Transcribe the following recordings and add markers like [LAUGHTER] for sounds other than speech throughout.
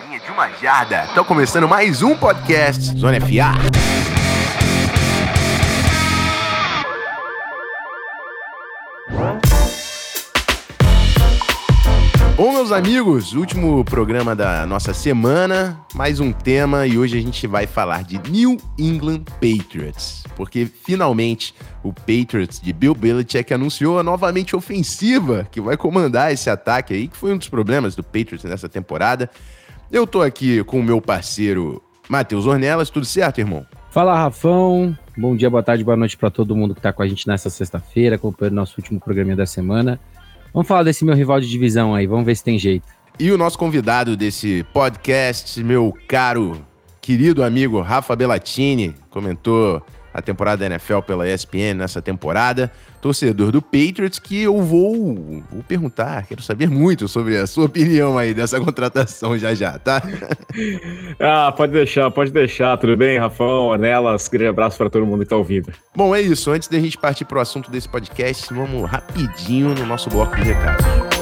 linha de uma jarda. Tá começando mais um podcast Zona FA. Bom, meus amigos, último programa da nossa semana, mais um tema e hoje a gente vai falar de New England Patriots, porque finalmente o Patriots de Bill Belichick anunciou a novamente ofensiva que vai comandar esse ataque aí, que foi um dos problemas do Patriots nessa temporada. Eu tô aqui com o meu parceiro Matheus Ornelas, tudo certo, irmão? Fala, Rafão. Bom dia, boa tarde, boa noite para todo mundo que tá com a gente nessa sexta-feira, acompanhando nosso último programa da semana. Vamos falar desse meu rival de divisão aí, vamos ver se tem jeito. E o nosso convidado desse podcast, meu caro, querido amigo Rafa Bellatini, comentou a temporada da NFL pela ESPN nessa temporada, torcedor do Patriots, que eu vou, vou perguntar, quero saber muito sobre a sua opinião aí dessa [LAUGHS] contratação já já, tá? [LAUGHS] ah, pode deixar, pode deixar, tudo bem, Rafão, Ornelas, grande abraço para todo mundo que tá ouvindo. Bom, é isso, antes da gente partir pro assunto desse podcast, vamos rapidinho no nosso bloco de recados.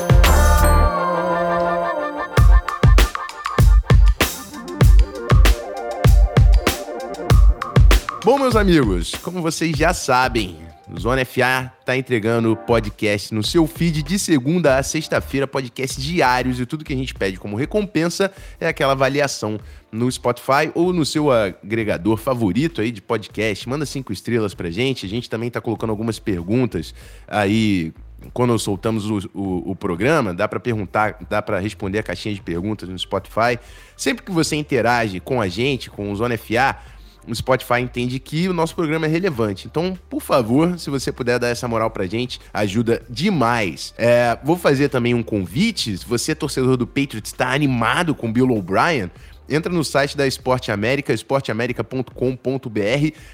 Bom, meus amigos, como vocês já sabem, Zona FA está entregando podcast no seu feed de segunda a sexta-feira, podcast diários e tudo que a gente pede como recompensa é aquela avaliação no Spotify ou no seu agregador favorito aí de podcast. Manda cinco estrelas pra gente. A gente também está colocando algumas perguntas aí quando soltamos o, o, o, programa, dá para perguntar, dá para responder a caixinha de perguntas no Spotify. Sempre que você interage com a gente, com o Zona FA, o Spotify entende que o nosso programa é relevante. Então, por favor, se você puder dar essa moral pra gente, ajuda demais. É, vou fazer também um convite. Se você, torcedor do Patriots, está animado com Bill O'Brien, Entra no site da Esporte América, esporteamerica.com.br,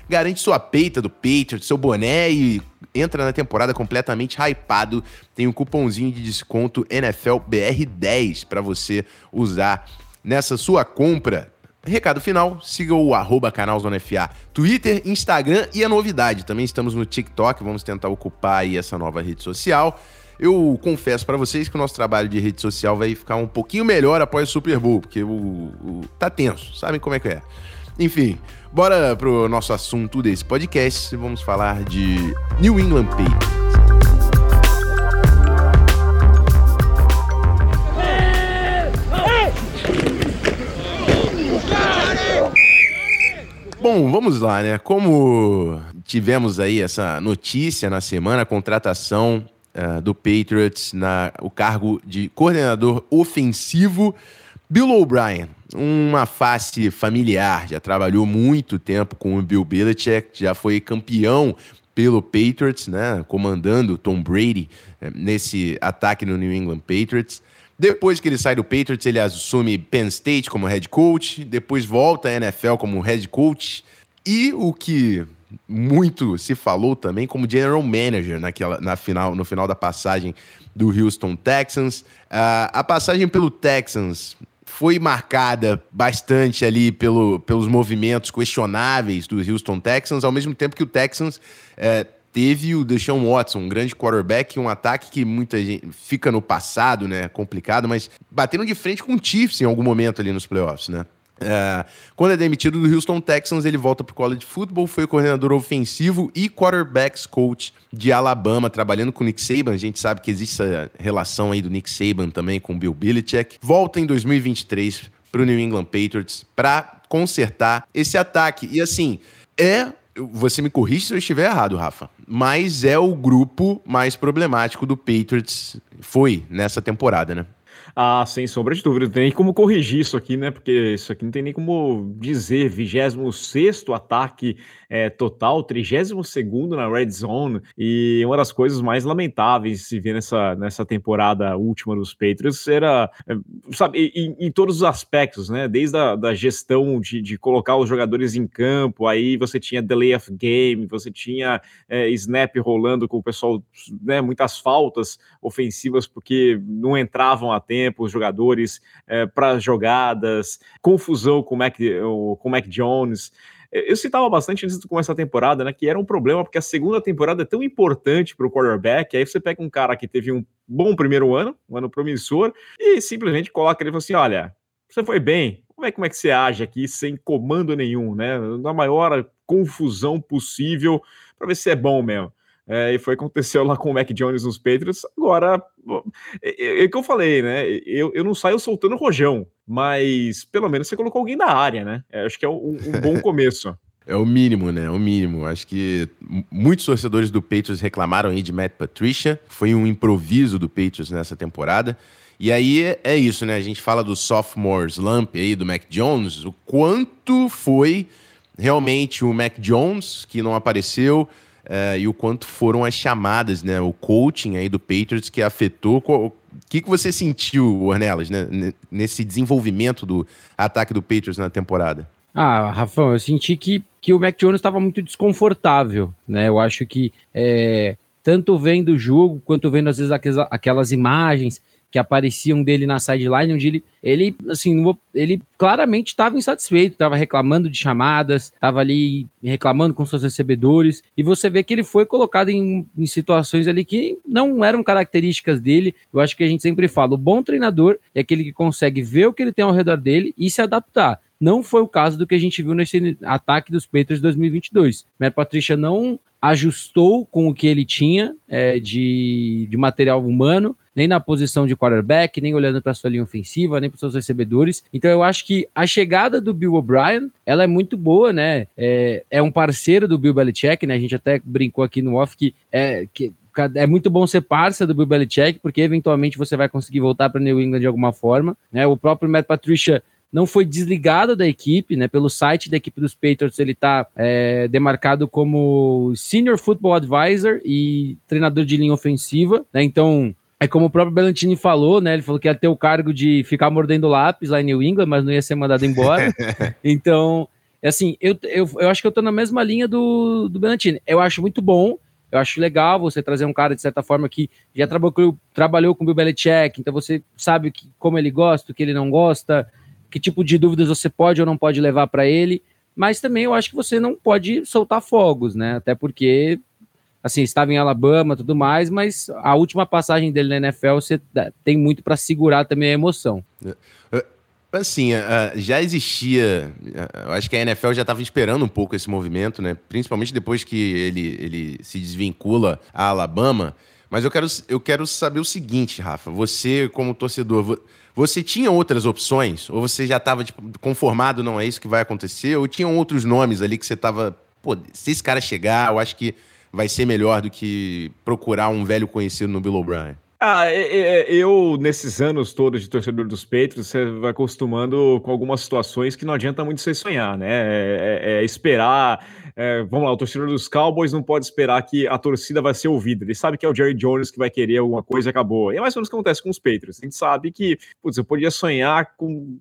garante sua peita do Patriots, seu boné e entra na temporada completamente hypado. Tem um cupomzinho de desconto NFLBR10 para você usar nessa sua compra Recado final, siga o arroba canal Zona FA, Twitter, Instagram e a novidade, também estamos no TikTok, vamos tentar ocupar aí essa nova rede social. Eu confesso para vocês que o nosso trabalho de rede social vai ficar um pouquinho melhor após o Super Bowl, porque o, o tá tenso, sabem como é que é. Enfim, bora pro nosso assunto desse podcast, vamos falar de New England Patriots. Bom, vamos lá, né? Como tivemos aí essa notícia na semana, a contratação uh, do Patriots na o cargo de coordenador ofensivo, Bill O'Brien, uma face familiar, já trabalhou muito tempo com o Bill Belichick, já foi campeão pelo Patriots, né, comandando Tom Brady eh, nesse ataque no New England Patriots. Depois que ele sai do Patriots, ele assume Penn State como head coach, depois volta à NFL como head coach e o que muito se falou também como general manager naquela, na final, no final da passagem do Houston Texans. Uh, a passagem pelo Texans foi marcada bastante ali pelo, pelos movimentos questionáveis do Houston Texans, ao mesmo tempo que o Texans uh, teve o Deshaun Watson, um grande quarterback, um ataque que muita gente fica no passado, né? Complicado, mas batendo de frente com o Chiefs em algum momento ali nos playoffs, né? É, quando é demitido do Houston Texans, ele volta para o college football, foi coordenador ofensivo e quarterbacks coach de Alabama, trabalhando com o Nick Saban. A gente sabe que existe essa relação aí do Nick Saban também com o Bill Belichick. Volta em 2023 para o New England Patriots para consertar esse ataque. E assim, é você me corrige se eu estiver errado, Rafa. Mas é o grupo mais problemático do Patriots. Foi nessa temporada, né? Ah, sem sombra de dúvida. Não tem nem como corrigir isso aqui, né? Porque isso aqui não tem nem como dizer. 26 ataque é, total, 32 na red zone. E uma das coisas mais lamentáveis se ver nessa, nessa temporada última dos Patriots era, é, sabe, em, em todos os aspectos, né? Desde a da gestão de, de colocar os jogadores em campo, aí você tinha delay of game, você tinha é, snap rolando com o pessoal, né? Muitas faltas ofensivas porque não entravam a tempo tempo os jogadores é, para jogadas, confusão com o Mac, com Mac Jones. Eu citava bastante antes de começar a temporada, né? Que era um problema, porque a segunda temporada é tão importante para o quarterback. Aí você pega um cara que teve um bom primeiro ano, um ano promissor, e simplesmente coloca ele e fala assim: olha, você foi bem, como é, como é que você age aqui sem comando nenhum, né? Na maior confusão possível para ver se é bom mesmo. É, e foi aconteceu lá com o Mac Jones nos Patriots. Agora, é, é, é, que eu falei, né? Eu, eu não saio soltando rojão, mas pelo menos você colocou alguém na área, né? É, acho que é um, um bom [LAUGHS] começo. É o mínimo, né? É o mínimo. Acho que muitos torcedores do Patriots reclamaram aí de Matt Patricia. Foi um improviso do Patriots nessa temporada. E aí é isso, né? A gente fala do sophomore slump aí do Mac Jones, o quanto foi realmente o Mac Jones que não apareceu uh, e o quanto foram as chamadas, né? O coaching aí do Patriots que afetou. O que, que você sentiu, Ornelas, né? Nesse desenvolvimento do ataque do Patriots na temporada? Ah, Rafão, eu senti que, que o Mac Jones estava muito desconfortável, né? Eu acho que é, tanto vendo o jogo quanto vendo às vezes aquelas, aquelas imagens que apareciam dele na sideline, onde ele, ele assim, ele claramente estava insatisfeito, estava reclamando de chamadas, estava ali reclamando com seus recebedores, e você vê que ele foi colocado em, em, situações ali que não eram características dele. Eu acho que a gente sempre fala, o bom treinador é aquele que consegue ver o que ele tem ao redor dele e se adaptar. Não foi o caso do que a gente viu nesse ataque dos Patriots 2022. Matt Patricia não ajustou com o que ele tinha é, de, de material humano, nem na posição de quarterback, nem olhando para sua linha ofensiva, nem para seus recebedores. Então eu acho que a chegada do Bill O'Brien, ela é muito boa, né? É, é um parceiro do Bill Belichick, né? A gente até brincou aqui no off que é, que é muito bom ser parça do Bill Belichick, porque eventualmente você vai conseguir voltar para New England de alguma forma. Né? O próprio Matt Patricia não foi desligado da equipe, né? Pelo site da equipe dos Patriots, ele está é, demarcado como Senior Football Advisor e treinador de linha ofensiva, né? Então, é como o próprio Bellantini falou, né? Ele falou que ia ter o cargo de ficar mordendo lápis lá em New England, mas não ia ser mandado embora. [LAUGHS] então, é assim, eu, eu, eu acho que eu tô na mesma linha do, do Bellantini. Eu acho muito bom, eu acho legal você trazer um cara, de certa forma, que já trabalhou, trabalhou com o Bill Belichick, então você sabe que, como ele gosta, o que ele não gosta, que tipo de dúvidas você pode ou não pode levar para ele, mas também eu acho que você não pode soltar fogos, né? Até porque, assim, estava em Alabama tudo mais, mas a última passagem dele na NFL você tem muito para segurar também a emoção. É, é, assim, já existia, eu acho que a NFL já estava esperando um pouco esse movimento, né? Principalmente depois que ele, ele se desvincula a Alabama. Mas eu quero, eu quero saber o seguinte, Rafa. Você, como torcedor, você tinha outras opções? Ou você já estava tipo, conformado, não é isso que vai acontecer? Ou tinham outros nomes ali que você estava, pô, se esse cara chegar, eu acho que vai ser melhor do que procurar um velho conhecido no Bill O'Brien? Ah, é, é, é, eu, nesses anos todos de torcedor dos Patriots, você vai acostumando com algumas situações que não adianta muito você sonhar, né? É, é, esperar é, vamos lá, o torcedor dos Cowboys não pode esperar que a torcida vai ser ouvida. Ele sabe que é o Jerry Jones que vai querer alguma coisa e acabou. E é mais ou menos o que acontece com os Patriots. A gente sabe que, putz, eu podia sonhar com,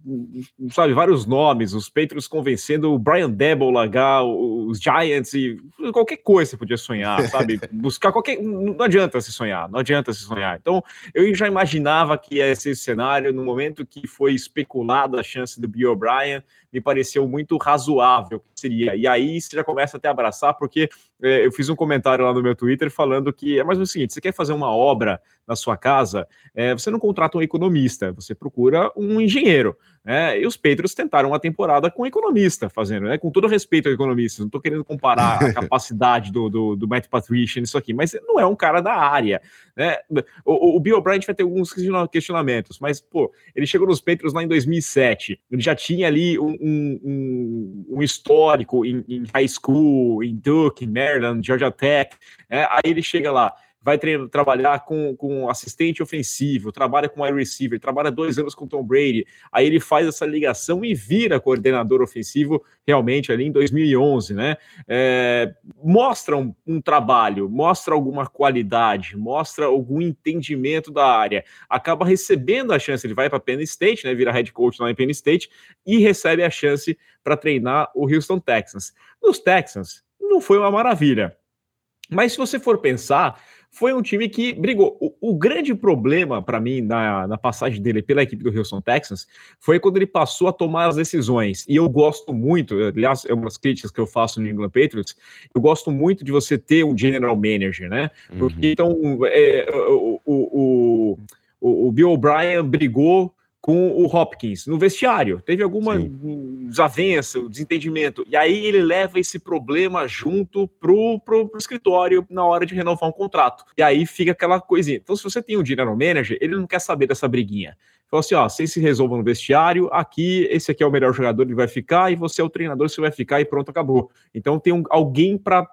sabe, vários nomes, os Patriots convencendo o Brian Debo largar os Giants e qualquer coisa você podia sonhar, sabe? [LAUGHS] Buscar qualquer. Não adianta se sonhar, não adianta se sonhar. Então, eu já imaginava que ia ser esse cenário no momento que foi especulado a chance do Bill O'Brien me pareceu muito razoável que seria. E aí você já começa até a abraçar, porque é, eu fiz um comentário lá no meu Twitter falando que é mais o seguinte: você quer fazer uma obra na sua casa, é, você não contrata um economista, você procura um engenheiro. Né? E os Patriots tentaram uma temporada com um economista fazendo, né? com todo respeito ao economista, não estou querendo comparar a [LAUGHS] capacidade do, do, do Matt Patricia nisso aqui, mas não é um cara da área. Né? O, o Bill O'Brien vai ter alguns questionamentos, mas pô, ele chegou nos Patriots lá em 2007, ele já tinha ali um, um, um histórico em, em, high school, em Duke, em Maryland, Georgia Tech, né? aí ele chega lá vai trabalhar com, com assistente ofensivo, trabalha com wide receiver, trabalha dois anos com Tom Brady, aí ele faz essa ligação e vira coordenador ofensivo realmente ali em 2011, né? É, mostra um, um, trabalho, mostra alguma qualidade, mostra algum entendimento da área, acaba recebendo a chance, ele vai para Penn State, né? Vira head coach lá em Penn State e recebe a chance para treinar o Houston Texans. Nos Texans, não foi uma maravilha. Mas se você for pensar, foi um time que brigou. O, o grande problema para mim na, na, passagem dele pela equipe do Houston Texans foi quando ele passou a tomar as decisões. E eu gosto muito, aliás, é uma das críticas que eu faço no England Patriots, eu gosto muito de você ter um general manager, né? Porque uhum. então é, o, o, o, o Bill O'Brien brigou com o Hopkins no vestiário. Teve alguma Sim. desavença, desentendimento. E aí ele leva esse problema junto pro, pro, pro, escritório na hora de renovar um contrato. E aí fica aquela coisinha. Então, se você tem um general manager, ele não quer saber dessa briguinha. Falou assim: ó, vocês se resolvam no vestiário, aqui, esse aqui é o melhor jogador, ele vai ficar, e você é o treinador, você vai ficar, e pronto, acabou. Então tem um, alguém para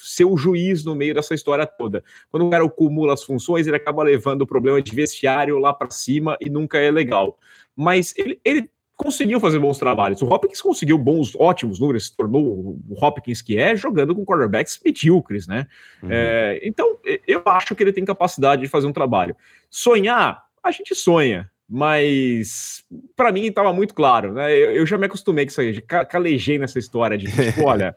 ser o juiz no meio dessa história toda. Quando o cara acumula as funções, ele acaba levando o problema de vestiário lá para cima e nunca é legal. Mas ele, ele conseguiu fazer bons trabalhos. O Hopkins conseguiu bons, ótimos números, se tornou o Hopkins que é, jogando com quarterbacks medíocres, né? Uhum. É, então, eu acho que ele tem capacidade de fazer um trabalho. Sonhar, a gente sonha mas para mim estava muito claro, né? Eu, eu, já me acostumei com isso aí, calejei nessa história de tipo, [LAUGHS] olha,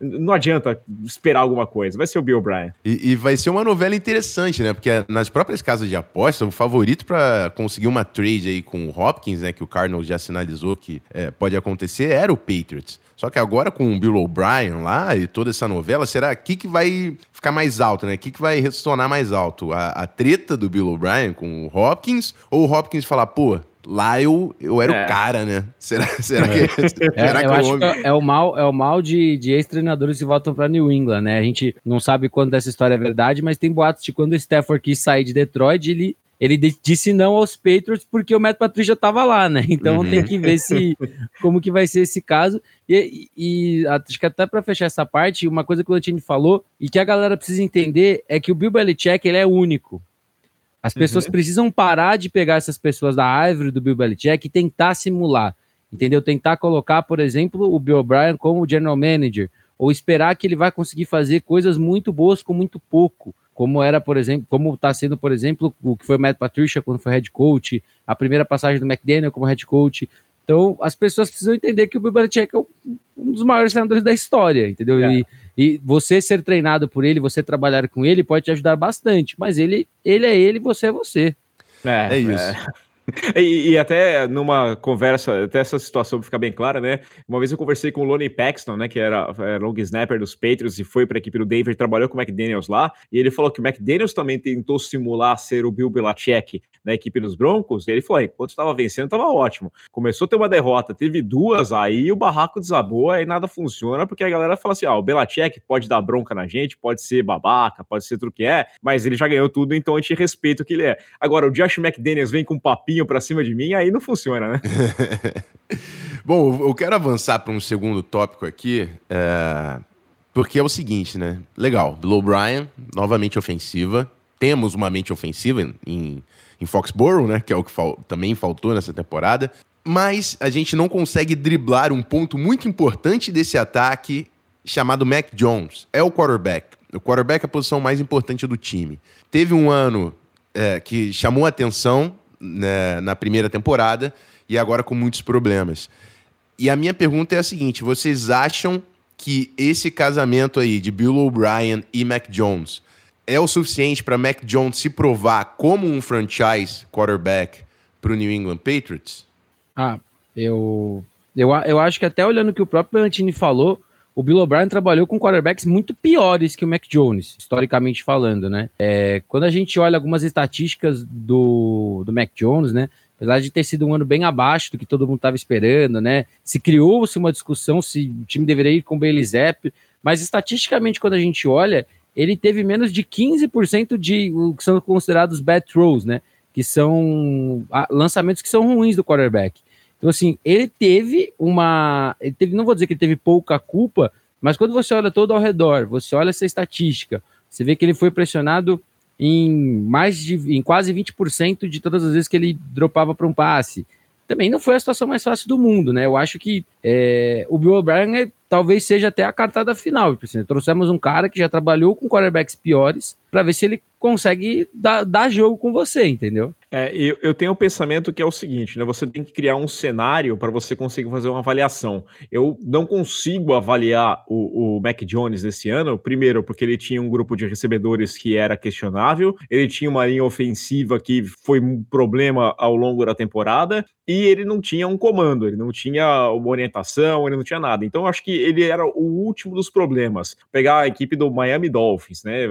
não adianta esperar alguma coisa, vai ser o Bill Bryan. E, e, vai ser uma novela interessante, né? Porque nas próprias casas de aposta, o favorito para conseguir uma trade aí com o Hopkins, né? Que o Cardinals já sinalizou que é, pode acontecer, era o Patriots. Só que agora com o Bill O'Brien lá e toda essa novela, será aqui que vai ficar mais alto, né? O que, que vai ressonar mais alto? A, a treta do Bill O'Brien com o Hopkins ou o Hopkins falar, pô, lá eu, eu era é. o cara, né? Será, [LAUGHS] será é. que, é, será que eu acho que é o mal, é o mal de, de ex-treinadores que voltam para New England, né? A gente não sabe quando dessa história é verdade, mas tem boatos de quando o Stafford quis sair de Detroit, ele ele disse não aos Patriots porque o Matt Patricia estava lá, né? [LAUGHS] Então uhum. tem que ver se como que vai ser esse caso. E, e acho que até para fechar essa parte, uma coisa que o Lantini falou e que a galera precisa entender é que o Bill Belichick ele é único. As pessoas uhum. precisam parar de pegar essas pessoas da árvore do Bill Belichick e tentar simular, entendeu? Tentar colocar, por exemplo, o Bill O'Brien como general manager ou esperar que ele vai conseguir fazer coisas muito boas com muito pouco como era, por exemplo, como está sendo, por exemplo, o que foi o Matt Patricia quando foi head coach, a primeira passagem do McDaniel como head coach. Então, as pessoas precisam entender que o Bill Belichick é um dos maiores treinadores da história, entendeu? É. E, e, você ser treinado por ele, você trabalhar com ele, pode te ajudar bastante. Mas ele, ele é ele, você é você. É, é isso. É. [LAUGHS] E, e, até numa conversa, até essa situação ficar bem clara, né? Uma vez eu conversei com o Lonnie Paxton, né? Que era, era long snapper dos Patriots e foi para a equipe do Denver, trabalhou com o McDaniels lá. E ele falou que o McDaniels também tentou simular ser o Bill Belichick na equipe dos Broncos, e ele falou: enquanto estava vencendo, estava ótimo. Começou a ter uma derrota, teve duas, aí o barraco desabou, aí nada funciona, porque a galera fala assim: ah, o Belichick pode dar bronca na gente, pode ser babaca, pode ser tudo que é, mas ele já ganhou tudo, então a gente respeita o que ele é. Agora, o Josh McDaniels vem com um papinho para cima de mim, aí não funciona, né? [LAUGHS] Bom, eu quero avançar para um segundo tópico aqui, é... porque é o seguinte, né? Legal, Bill O'Brien, novamente ofensiva. Temos uma mente ofensiva em em Foxborough, né? Que é o que fal também faltou nessa temporada. Mas a gente não consegue driblar um ponto muito importante desse ataque chamado Mac Jones. É o quarterback. O quarterback é a posição mais importante do time. Teve um ano é, que chamou atenção né, na primeira temporada e agora com muitos problemas. E a minha pergunta é a seguinte: vocês acham que esse casamento aí de Bill O'Brien e Mac Jones é o suficiente para Mac Jones se provar como um franchise quarterback para o New England Patriots? Ah, eu, eu, eu acho que até olhando o que o próprio Antini falou, o Bill O'Brien trabalhou com quarterbacks muito piores que o Mac Jones, historicamente falando, né? É, quando a gente olha algumas estatísticas do, do Mac Jones, né? Apesar de ter sido um ano bem abaixo do que todo mundo estava esperando, né? Se criou-se uma discussão se o time deveria ir com o Bailey Zapp, mas estatisticamente, quando a gente olha, ele teve menos de 15% de o que são considerados bad throws, né? Que são lançamentos que são ruins do quarterback. Então, assim, ele teve uma. Ele teve, não vou dizer que ele teve pouca culpa, mas quando você olha todo ao redor, você olha essa estatística, você vê que ele foi pressionado em mais de em quase 20% de todas as vezes que ele dropava para um passe. Também não foi a situação mais fácil do mundo, né? Eu acho que é, o Bill O'Brien é talvez seja até a cartada final. Assim, trouxemos um cara que já trabalhou com quarterbacks piores para ver se ele consegue dar, dar jogo com você, entendeu? É, eu, eu tenho um pensamento que é o seguinte, né? Você tem que criar um cenário para você conseguir fazer uma avaliação. Eu não consigo avaliar o, o Mac Jones nesse ano, primeiro, porque ele tinha um grupo de recebedores que era questionável, ele tinha uma linha ofensiva que foi um problema ao longo da temporada, e ele não tinha um comando, ele não tinha uma orientação, ele não tinha nada. Então, acho que ele era o último dos problemas. Pegar a equipe do Miami Dolphins, né?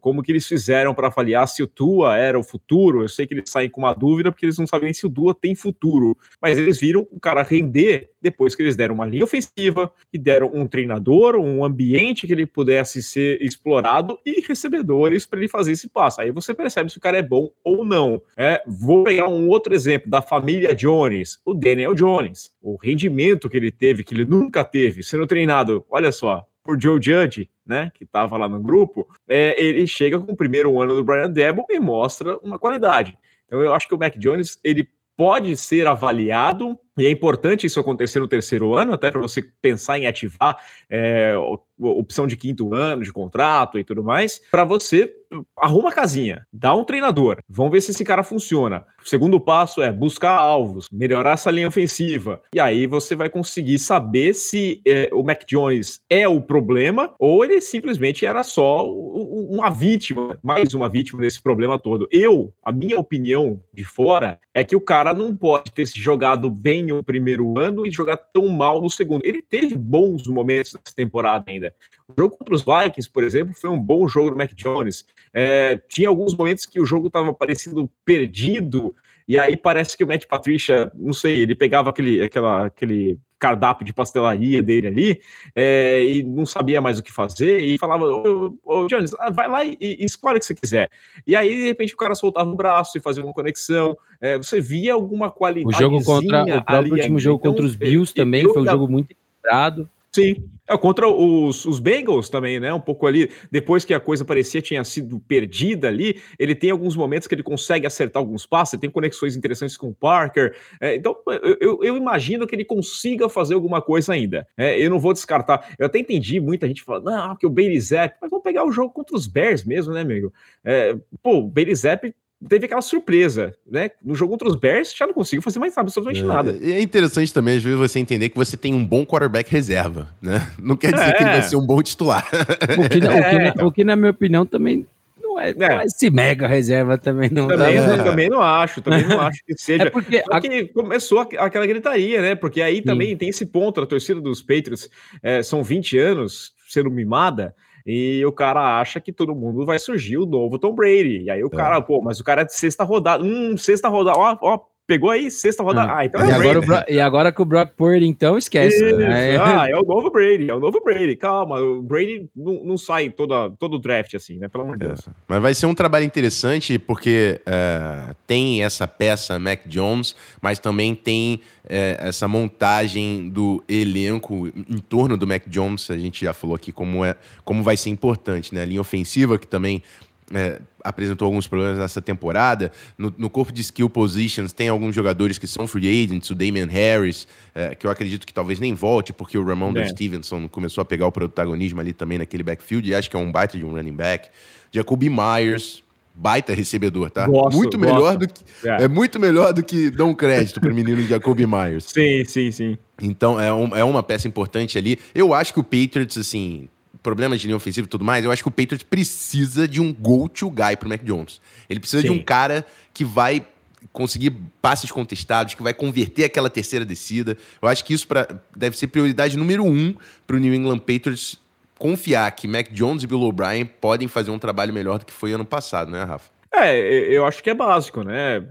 Como que eles fizeram para avaliar se o Tua era o futuro? Eu sei que eles saem com uma dúvida porque eles não sabem se o Tua tem futuro, mas eles viram o cara render depois que eles deram uma linha ofensiva e deram um treinador, um ambiente que ele pudesse ser explorado e recebedores para ele fazer esse passo. Aí você percebe se o cara é bom ou não. É, vou pegar um outro exemplo da família Jones, o Daniel Jones. O rendimento que ele teve, que ele nunca teve, sendo treinado, olha só, por Joe Judge, né, que estava lá no grupo, é, ele chega com o primeiro ano do Brian Debo e mostra uma qualidade. Então eu acho que o Mac Jones ele pode ser avaliado e é importante isso acontecer no terceiro ano, até para você pensar em ativar é, opção de quinto ano de contrato e tudo mais, para você arruma a casinha, dá um treinador, vamos ver se esse cara funciona. O segundo passo é buscar alvos, melhorar essa linha ofensiva, e aí você vai conseguir saber se é, o Mac Jones é o problema ou ele simplesmente era só uma vítima, mais uma vítima desse problema todo. Eu, a minha opinião de fora é que o cara não pode ter se jogado bem o primeiro ano e jogar tão mal no segundo. Ele teve bons momentos nessa temporada ainda. O jogo contra os Vikings, por exemplo, foi um bom jogo do Mac Jones. É, tinha alguns momentos que o jogo estava parecendo perdido, e aí parece que o Matt Patricia, não sei, ele pegava aquele, aquela, aquele cardápio de pastelaria dele ali é, e não sabia mais o que fazer e falava, ô, ô Jones, ah, vai lá e, e, escolhe o que você quiser. E aí, de repente, o cara soltava o braço e fazia uma conexão. É, você via alguma qualidade. O jogo contra o próprio último jogo então, contra os Bills também foi um jogo muito equilibrado. Sim. É, contra os, os Bengals também, né? Um pouco ali, depois que a coisa parecia tinha sido perdida ali, ele tem alguns momentos que ele consegue acertar alguns passes, tem conexões interessantes com o Parker. É, então, eu, eu, imagino que ele consiga fazer alguma coisa ainda. É, eu não vou descartar. Eu até entendi muita gente falando, não, que o Bailey Zapp, mas vamos pegar o jogo contra os Bears mesmo, né, amigo? É, pô, o Bailey Zapp teve aquela surpresa, né? No jogo contra os Bears já não conseguiu fazer mais absolutamente é, nada. É interessante também, às vezes, você entender que você tem um bom quarterback reserva, né? Não quer dizer é. que ele vai ser um bom titular. O que, é. o, que [LAUGHS] na, o que, na minha opinião, também não é, é. esse mega reserva também não também, tá, também não acho, também não acho que seja. É porque a... que começou aquela gritaria, né? Porque aí também Sim. tem esse ponto, a torcida dos Patriots é, são 20 anos sendo mimada, e o cara acha que todo mundo vai surgir o novo Tom Brady. E aí o é. cara, pô, mas o cara é de sexta rodada. Hum, sexta rodada, ó, ó, Pegou aí, sexta rodada. Ah, ah então é e, agora Bro... e agora com o Brock Purdy, então, esquece. Né? Ah, é o novo Brady, é o novo Brady. Calma, o Brady não, não sai toda, todo o draft assim, né? Pelo amor de Deus. Mas vai ser um trabalho interessante porque uh, tem essa peça Mac Jones, mas também tem uh, essa montagem do elenco em torno do Mac Jones. A gente já falou aqui como, é, como vai ser importante, né? A linha ofensiva, que também é, apresentou alguns problemas nessa temporada. No, no, corpo de skill positions tem alguns jogadores que são free agents, o Damian Harris, é, que eu acredito que talvez nem volte, porque o Ramon é. Stevenson começou a pegar o protagonismo ali também naquele backfield, e acho que é um baita de um running back. Jacoby Myers, baita recebedor, tá? Gosto, muito melhor do que é. é. muito melhor do que dão crédito para o menino Jacoby Myers. Sim, sim, sim. Então é, um, é uma peça importante ali. Eu acho que o Patriots assim problemas de linha ofensiva e tudo mais, eu acho que o Patriots precisa de um go-to-guy pro Mac Jones. Ele precisa Sim. de um cara que vai conseguir passes contestados, que vai converter aquela terceira descida. Eu acho que isso pra, deve ser prioridade número um para o New England Patriots confiar que Mac Jones e Bill O'Brien podem fazer um trabalho melhor do que foi ano passado, né, Rafa? É, eu acho que é básico, né?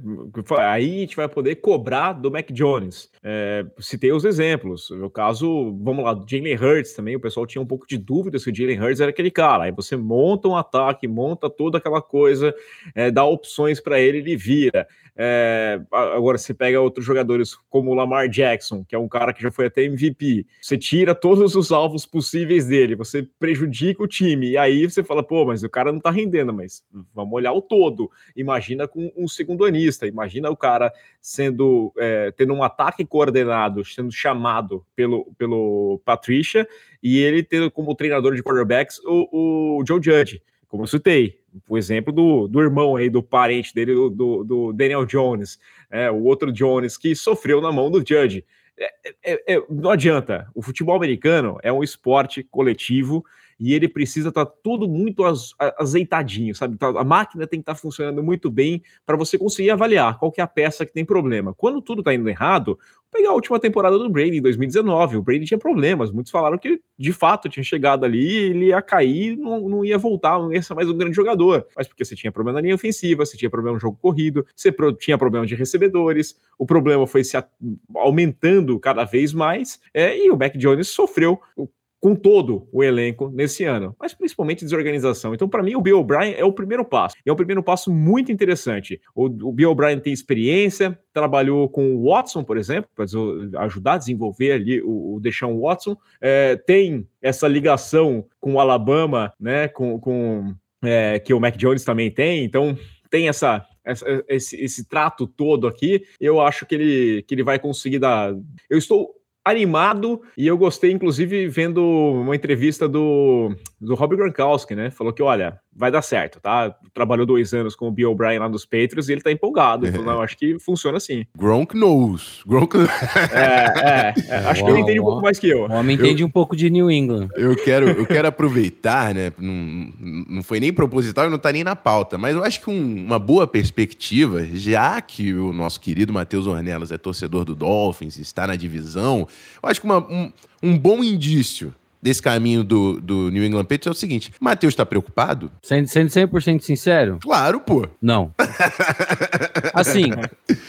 Aí a gente vai poder cobrar do Mac Jones. É, citei os exemplos. No caso, vamos lá, do Jalen Hurts também, o pessoal tinha um pouco de dúvida se o Jalen Hurts era aquele cara. Aí você monta um ataque, monta toda aquela coisa, é, dá opções para ele, ele vira. É, agora, você pega outros jogadores como o Lamar Jackson, que é um cara que já foi até MVP, você tira todos os alvos possíveis dele, você prejudica o time, e aí você fala, pô, mas o cara não tá rendendo, mas vamos olhar o todo. Imagina com um segundo anista, imagina o cara sendo tendo um ataque coordenado, sendo chamado pelo, pelo Patricia, e ele tendo como treinador de quarterbacks o, o Joe Judge como eu citei, o exemplo do, do irmão aí, do parente dele, do, do Daniel Jones, é, o outro Jones que sofreu na mão do Judge. É, é, é, não adianta, o futebol americano é um esporte coletivo e ele precisa estar tá tudo muito azeitadinho, sabe? Tá, a máquina tem que estar tá funcionando muito bem para você conseguir avaliar qual que é a peça que tem problema. Quando tudo está indo errado, pegar a última temporada do Brady em 2019, o Brady tinha problemas, muitos falaram que de fato tinha chegado ali, ele ia cair, não, não ia voltar, não ia ser mais um grande jogador, mas porque você tinha problema na linha ofensiva, você tinha problema no jogo corrido, você pro, tinha problema de recebedores, o problema foi se a, aumentando cada vez mais, é, e o Mac Jones sofreu com todo o elenco nesse ano, mas principalmente desorganização. Então, para mim, o Bill O'Brien é o primeiro passo. E é um primeiro passo muito interessante. O, o Bill O'Brien tem experiência, trabalhou com o Watson, por exemplo, para ajudar a desenvolver ali o, o Deshaun Watson. É, tem essa ligação com o Alabama, né? Com, com é, que o Mac Jones também tem. Então, tem essa esse, esse, trato todo aqui, eu acho que ele, que ele vai conseguir dar. Eu estou animado e eu gostei, inclusive, vendo uma entrevista do, do Rob Gronkowski, né? Falou que, olha, vai dar certo, tá? Trabalhou dois anos com o Bill O'Brien lá nos Patriots e ele tá empolgado. É. Falou, não, acho que funciona assim. Gronk knows. Gronk... [LAUGHS] é, é, é, acho que ele entende um pouco mais que eu. O homem entende eu, um pouco de New England. Eu quero, eu quero aproveitar, né? Não, não foi nem proposital e não tá nem na pauta, mas eu acho que um, uma boa perspectiva, já que o nosso querido Matheus Ornelas é torcedor do Dolphins, está na divisão, eu acho que uma, um, um bom indício desse caminho do, do New England Patriots é o seguinte: Matheus está preocupado? Sendo, sendo 100% sincero? Claro, pô. Não. [LAUGHS] assim,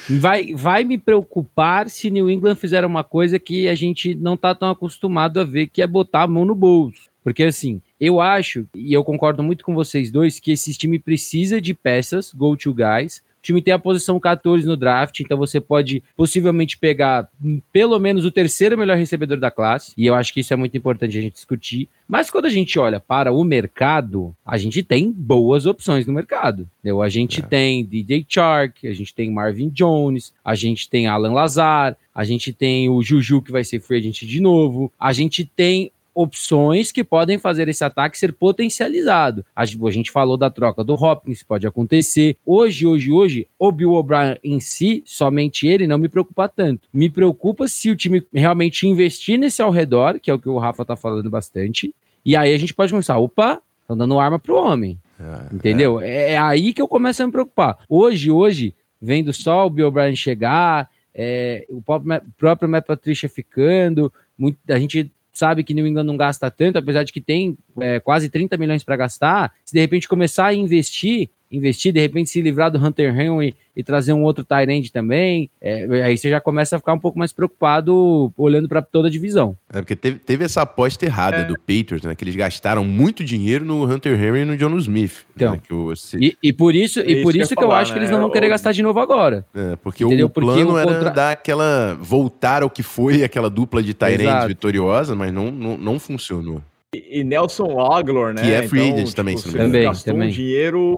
vai, vai me preocupar se New England fizer uma coisa que a gente não está tão acostumado a ver, que é botar a mão no bolso. Porque assim, eu acho, e eu concordo muito com vocês dois, que esse time precisa de peças, go-to guys, time tem a posição 14 no draft, então você pode possivelmente pegar pelo menos o terceiro melhor recebedor da classe, e eu acho que isso é muito importante a gente discutir. Mas quando a gente olha para o mercado, a gente tem boas opções no mercado. Entendeu? A gente é. tem DJ Chark, a gente tem Marvin Jones, a gente tem Alan Lazar, a gente tem o Juju que vai ser free agent de novo, a gente tem opções que podem fazer esse ataque ser potencializado. A, gente falou da troca do Hopkins, pode acontecer. Hoje, hoje, hoje, o Bill O'Brien em si, somente ele, não me preocupa tanto. Me preocupa se o time realmente investir nesse ao redor, que é o que o Rafa tá falando bastante. E aí a gente pode começar, opa, estão dando arma pro homem. É, entendeu? É. é. aí que eu começo a me preocupar. Hoje, hoje, vendo só o Bill O'Brien chegar, é, o próprio, próprio Matt Patricia ficando, muito, a gente sabe que New England não gasta tanto, apesar de que tem é, quase 30 milhões para gastar, se de repente começar a investir, investir, de repente se livrar do Hunter Henry e trazer um outro Tyrande também, é, aí você já começa a ficar um pouco mais preocupado olhando para toda a divisão. É porque teve, teve essa aposta errada é. do Patriots, né? Que eles gastaram muito dinheiro no Hunter Henry e no John Smith. Então, né, você... e, e, por isso, e por isso que, eu, falar, acho né? que eles não vão querer gastar de novo agora. É, porque Entendeu? o plano porque o era contra... dar aquela. voltar ao que foi aquela dupla de Tyrande vitoriosa, mas não, não, não funcionou. E Nelson Aguilar, né? Que é free então, agent tipo, também, você também, gastou também. um dinheiro.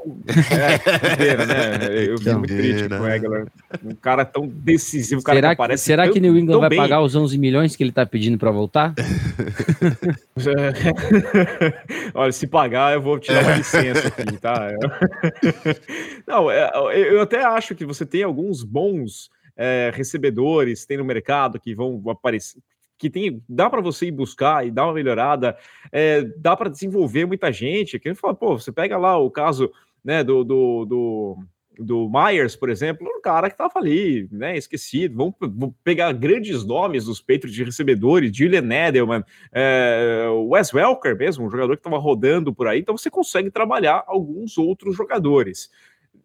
É, né? Eu vi muito crítico com o Aguilar. Um cara tão decisivo, cara será que aparece. Será tão, que New England vai bem. pagar os 11 milhões que ele tá pedindo para voltar? [LAUGHS] Olha, se pagar, eu vou tirar uma licença aqui, tá? [LAUGHS] Não, é, eu até acho que você tem alguns bons. É, recebedores tem no mercado que vão aparecer, que tem, dá para você ir buscar e dar uma melhorada, é, dá para desenvolver muita gente. Que fala, pô, você pega lá o caso né, do, do, do, do Myers, por exemplo, um cara que estava ali, né, esquecido. Vamos, vamos, pegar grandes nomes dos peitos de recebedores, Julian Edelman, é, Wes Welker mesmo, um jogador que estava rodando por aí. Então você consegue trabalhar alguns outros jogadores.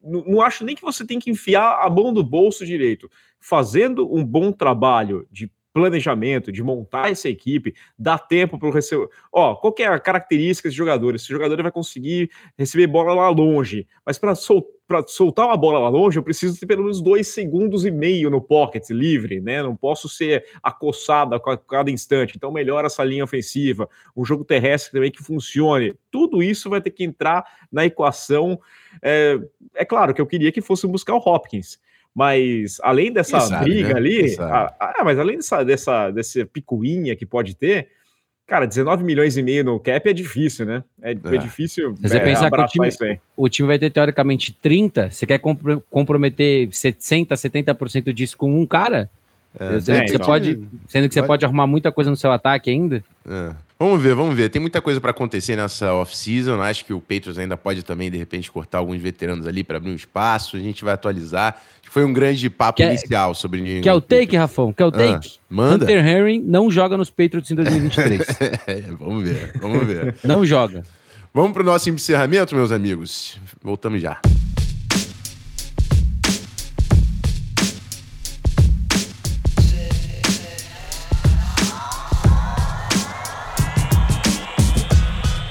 Não, não acho nem que você tem que enfiar a mão no bolso direito. Fazendo um bom trabalho de planejamento, de montar essa equipe, dá tempo para o receber. Ó, qual é a característica desse jogador? Esse jogador vai conseguir receber bola lá longe, mas para sol soltar uma bola lá longe, eu preciso ter pelo menos dois segundos e meio no pocket livre, né? Não posso ser acossado a cada instante. Então, melhora essa linha ofensiva, um jogo terrestre também que funcione. Tudo isso vai ter que entrar na equação. É, é claro que eu queria que fosse buscar o Hopkins mas além dessa sabe, briga né? ali, a, a, mas além dessa, dessa, dessa picuinha que pode ter, cara, 19 milhões e meio no cap é difícil, né? É, é. é difícil você é, pensar que o time, o time vai ter teoricamente 30, você quer comprometer 60, 70% disso com um cara? É, sendo, é, que você então, pode, sendo que você pode arrumar muita coisa no seu ataque ainda. É. Vamos ver, vamos ver. Tem muita coisa para acontecer nessa off-season. Acho que o Patriots ainda pode também, de repente, cortar alguns veteranos ali para abrir um espaço. A gente vai atualizar. Foi um grande papo inicial sobre New Quer o take, Rafão? Quer o ah, take? Ah, manda. Hunter Henry não joga nos Patriots em 2023. [LAUGHS] é, vamos ver, vamos ver. não joga. Vamos para o nosso encerramento, meus amigos. Voltamos já.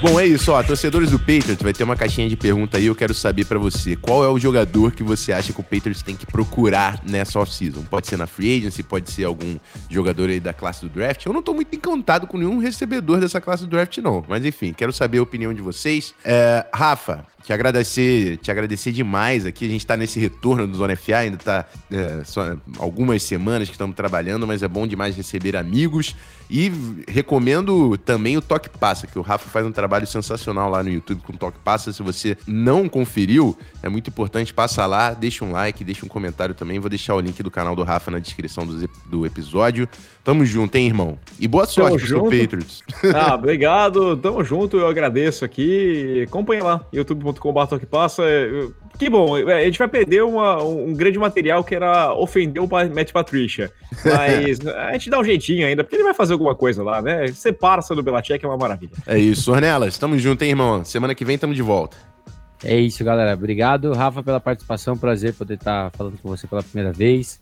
Bom, é isso, ó. Torcedores do Patriots, vai ter uma caixinha de pergunta aí. Eu quero saber para você, qual é o jogador que você acha que o Patriots tem que procurar nessa off-season? Pode ser na free agency, pode ser algum jogador aí da classe do draft. Eu não tô muito encantado com nenhum recebedor dessa classe do draft, não. Mas enfim, quero saber a opinião de vocês. É, Rafa, te agradecer, te agradecer demais aqui. A gente está nesse retorno do Zona FA, ainda está é, só algumas semanas que estamos trabalhando, mas é bom demais receber amigos. E recomendo também o Toque Passa, que o Rafa faz um trabalho sensacional lá no YouTube com o Toque Passa. Se você não conferiu, é muito importante, passa lá, deixa um like, deixa um comentário também. Vou deixar o link do canal do Rafa na descrição do, do episódio. Tamo junto, hein, irmão? E boa sorte pro Patriots. [LAUGHS] Ah, obrigado. Tamo junto, eu agradeço aqui. Acompanhe lá, youtube.com.br que passa. Que bom, a gente vai perder uma, um grande material que era ofender o Matt Patricia. Mas [LAUGHS] a gente dá um jeitinho ainda, porque ele vai fazer alguma coisa lá, né? Separa-se do Belachek, é uma maravilha. É isso, Ornelas. Tamo junto, hein, irmão? Semana que vem tamo de volta. É isso, galera. Obrigado, Rafa, pela participação. Prazer poder estar falando com você pela primeira vez.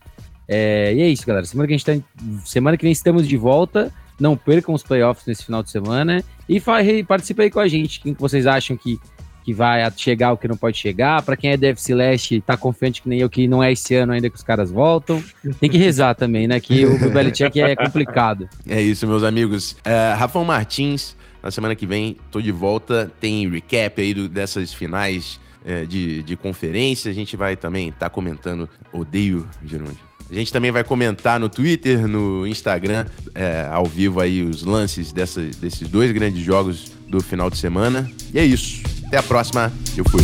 É, e é isso, galera. Semana que, a gente tá, semana que vem estamos de volta. Não percam os playoffs nesse final de semana. E participe aí com a gente. Quem que vocês acham que, que vai chegar, o que não pode chegar. Para quem é DFC Leste, tá confiante que nem eu, que não é esse ano ainda que os caras voltam. Tem que rezar também, né? Que o Belichick é complicado. É isso, meus amigos. Uh, Rafael Martins, na semana que vem, tô de volta. Tem recap aí do, dessas finais uh, de, de conferência. A gente vai também estar tá comentando. Odeio Gerúndio. A gente também vai comentar no Twitter, no Instagram, é, ao vivo aí os lances dessa, desses dois grandes jogos do final de semana. E é isso. Até a próxima. Eu fui.